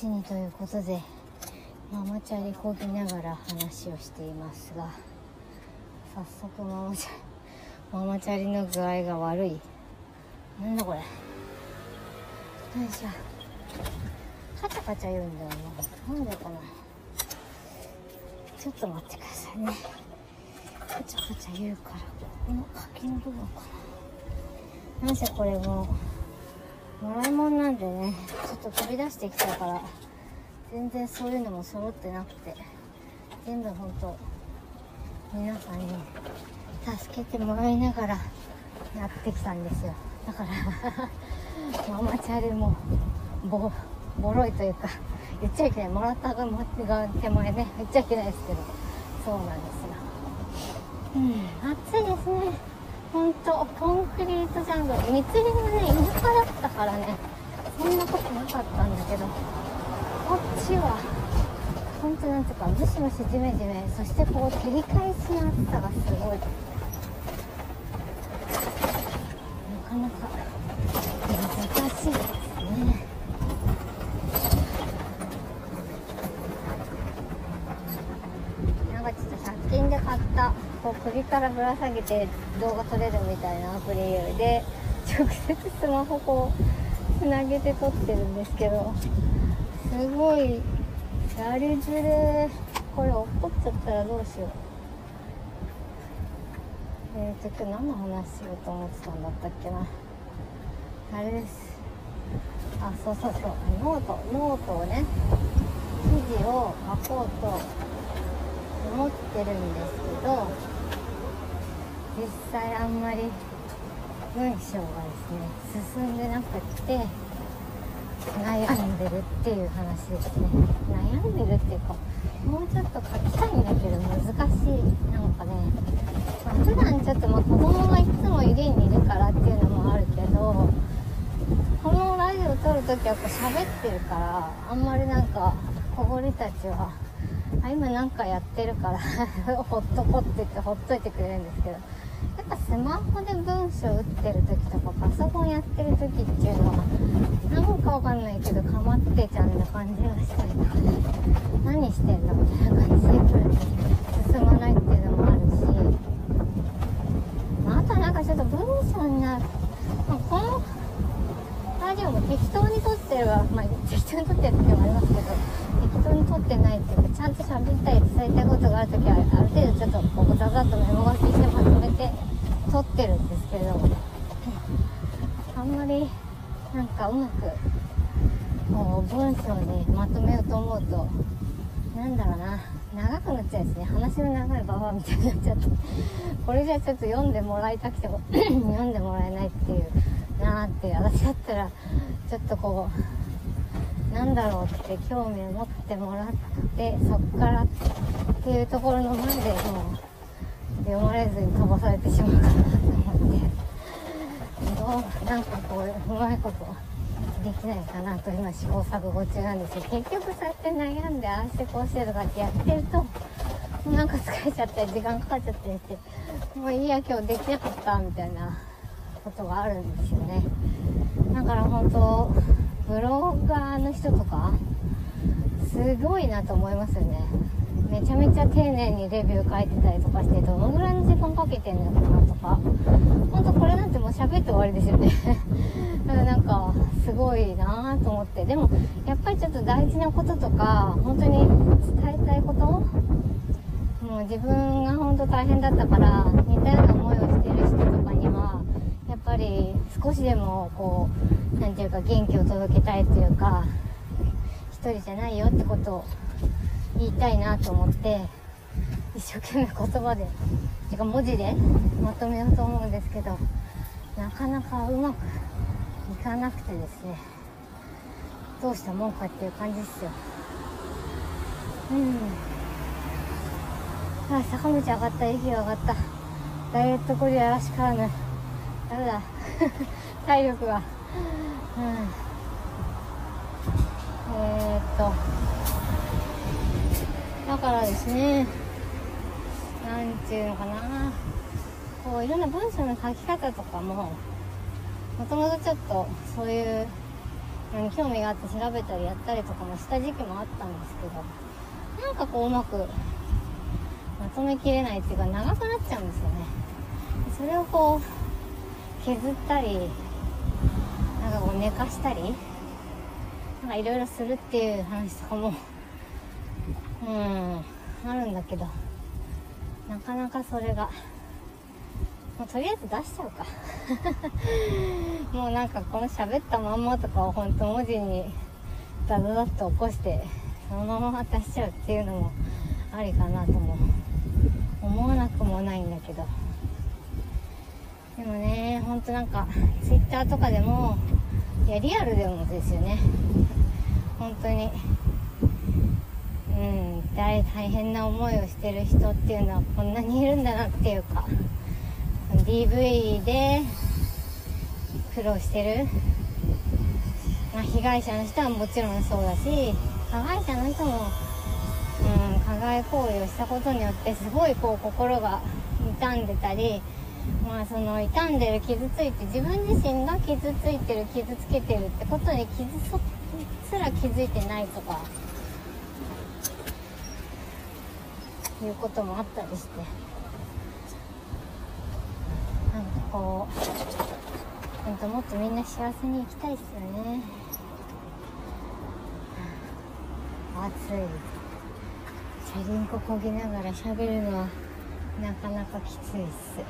と試しにということでママチャリこぎながら話をしていますが早速ママチャリ ママチャリの具合が悪い。なんだこれ。よいしょ。カチャカチャ言うんだよな。なんでかなちょっと待ってくださいね。カチャカチャ言うからここの鍵の部分かな。なんせこれももらい物なんでねちょっと飛び出してきたから全然そういうのも揃ってなくて全部本当皆さんに助けてもらいながらやってきたんですよ。だからママチャリもボボロいというか言っちゃいけない。もらったが手前ね言っちゃいけないですけどそうなんですよ。うん暑いですね。本当コンクリートジャングル。密林がね田舎だったからね。そんなことなかったんだけど。こっちは本当なんていうかムシムシジメジメそしてこう照り返しの暑さがすごい。なかなか難しいですねなんかちょっと100均で買ったこう首からぶら下げて動画撮れるみたいなアプリで直接スマホこうつなげて撮ってるんですけどすごいやりづれこれ落っこっちゃったらどうしよう。えーと今日何の話しようと思ってたんだったっけな。あれです。あそうそうそう。ノートノートをね記事を書こうと思ってるんですけど実際あんまり文章がですね進んでなくって悩んでるっていう話ですね。悩んでるっていうかもうちょっと書きたいんだけど難しいなんかね、まあ、普段ちょっとまあ子供がいつも家にいるからっていうのもあるけどこのラジオ撮るときはこう喋ってるからあんまりなんか小堀たちはあ今なんかやってるから ほっとこって言ってほっといてくれるんですけどやっぱスマホで文章打ってる時とかパソコンやってる時っていうのはなんかわかんないけどかまってちゃんな感じがしたりとか何してんのみたいな感じで進まないっていうのもあるし、まあ、となんかちょっと文章になる、まあ、適当に撮ってるわ。まあ適当に撮ってる時もありますけど適当に撮ってないっていうかちゃんと喋ったり伝えたいことがある時はある程度ちょっとこうザザッとメモ書きしてまとめて撮ってるんですけれどもあんまりなんかうまくこう文章にまとめようと思うとなんだろうな。長くなっちゃうんですね。話の長いババアみたいになっちゃって。これじゃちょっと読んでもらいたくても 読んでもらえないっていう。なって私だったらちょっとこうなんだろうって興味を持ってもらってそっからっていうところの前でもう読まれずに飛ばされてしまうかなと思ってどうなんかこううまいことできないかなと今試行錯誤中なんですよ。結局そうやって悩んでああしてこうしてとかってやってるとなんか疲れちゃったり時間かかっちゃったりしてもういいや今日できなかったみたいな。ことがあるんですよね。だから本当ブロガーの人とかすごいなと思いますよね。めちゃめちゃ丁寧にレビュー書いてたりとかしてどのぐらいの時間かけてんのかなとか。本当これなんてもう喋って終わりですよね。だからなんかすごいなと思って。でもやっぱりちょっと大事なこととか本当に伝えたいこともう自分が本当大変だったから似たような思いをしてる人とかにはぱり少しでもこう何て言うか元気を届けたいというか一人じゃないよってことを言いたいなと思って一生懸命言葉でてか文字でまとめようと思うんですけどなかなかうまくいかなくてですねどうしたもんかっていう感じですよ。うん。あ坂道上がった息が上がった。ダイエットこれやらしからぬ。ダメだ。体力が。うん。えー、っと。だからですね。なんていうのかな。こういろんな文章の書き方とかももともとちょっとそういう興味があって調べたりやったりとかもした時期もあったんですけどなんかこううまくまとめきれないっていうか長くなっちゃうんですよね。それをこう削ったりなんかこう寝かしたりなんかいろいろするっていう話とかもうんあるんだけどなかなかそれがもうとりあえず出しちゃうか。もうなんかこの喋ったまんまとかを本当文字にダダダッと起こしてそのまま出しちゃうっていうのもありかなとも思わなくもないんだけど。でもねほんとなんか twitter とかでもいやリアルでもですよね。本当に。うん大変な思いをしてる人っていうのはこんなにいるんだなっていうか DV で苦労してる、まあ、被害者の人はもちろんそうだし加害者の人も、うん、加害行為をしたことによってすごいこう心が傷んでたりまあその傷んでる傷ついて自分自身が傷ついてる傷つけてるってことに傷すら気づいてないとかいうこともあったりして。なんかこうほんともっとみんな幸せに生きたいですよね。暑い。チャリンコこぎながら喋るのはなかなかきついっす。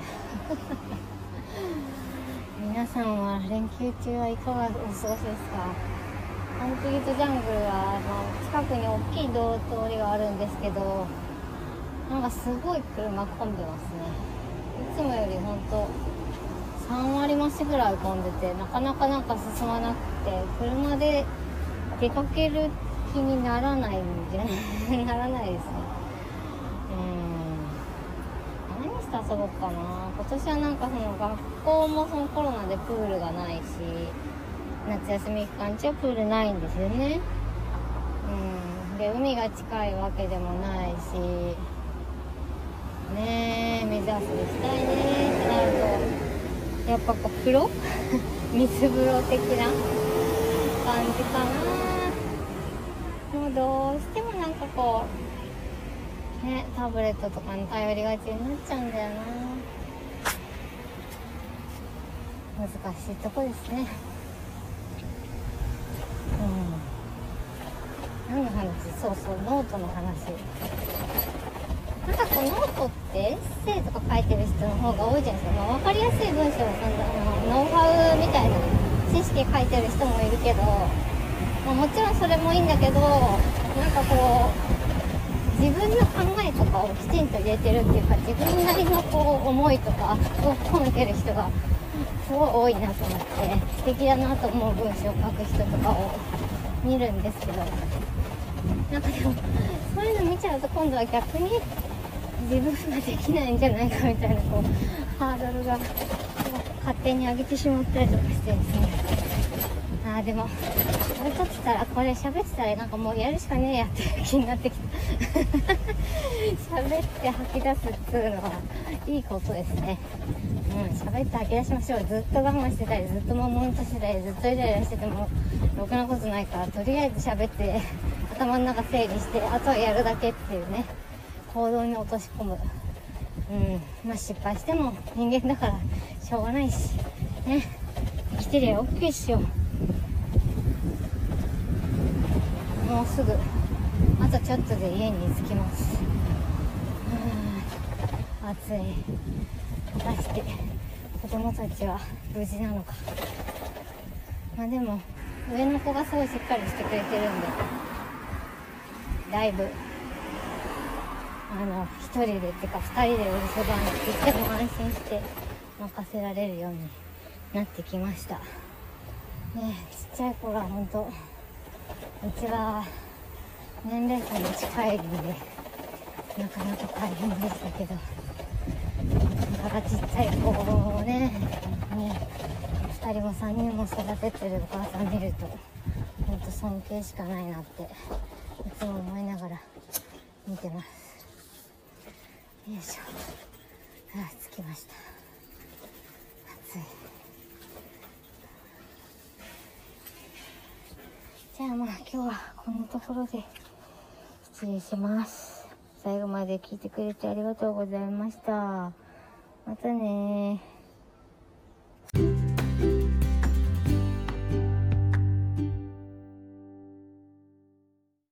皆さんは連休中はいかがお過ごしですか？コンクリートジャングルはあの近くに大きい道通りがあるんですけどなんかすごい車混んでますね。いつもよりほんと3割増しぐらい混んでてなかなかなんか進まなくて車で出かける気にならないんじゃない？ならないですね。うん。して遊ぼうかな。今年はなんかその学校もそのコロナでプールがないし夏休み期間中はプールないんですよね。うん。で海が近いわけでもないしねえ水遊びしたいねってなるとやっぱこう風呂水風呂的な感じかな。もうどうしてもなんかこうねタブレットとかに頼りがちになっちゃうんだよな。難しいとこですね。うん。何の話？そうそうノートの話。なんかこうノートってエッセイとか書いてる人の方が多いじゃないですか、まあ、分かりやすい文章をノウハウみたいな知識書いてる人もいるけど、まあ、もちろんそれもいいんだけどなんかこう自分の考えとかをきちんと入れてるっていうか自分なりのこう思いとかを込めてる人がすごい多いなと思って素敵だなと思う文章を書く人とかを見るんですけどなんかでもそういうの見ちゃうと今度は逆に自分ができないんじゃないかみたいなこうハードルが勝手に上げてしまったりとかしてですね。あでもこれ撮ってたらこれ喋ってたらなんかもうやるしかねえやって 気になってきた。喋って吐き出すっていうのはいいことですね。うん喋って吐き出しましょう。ずっと我慢してたりずっと悶々としてたりずっとイライラしててもろくなことないからとりあえず喋って頭の中整理してあとはやるだけっていうね。行動に落とし込む。うんまあ失敗しても人間だからしょうがないしね。生きてりゃ OK っしよもうすぐ。あとちょっとで家に着きます。暑い。果たして子供たちは無事なのか。まあでも上の子がすごいしっかりしてくれてるんで。だいぶあの1人でっていうか2人でお留守番って言っても安心して任せられるようになってきました。ねちっちゃい子が本当うちは年齢差も近いんでなかなか大変でしたけどだかちっちゃい子をねね2人も3人も育ててるお母さん見ると本当尊敬しかないなっていつも思いながら見てます。よいしょ。あ着きました。暑い。じゃあまあ今日はこんなところで失礼します。最後まで聞いてくれてありがとうございました。またね。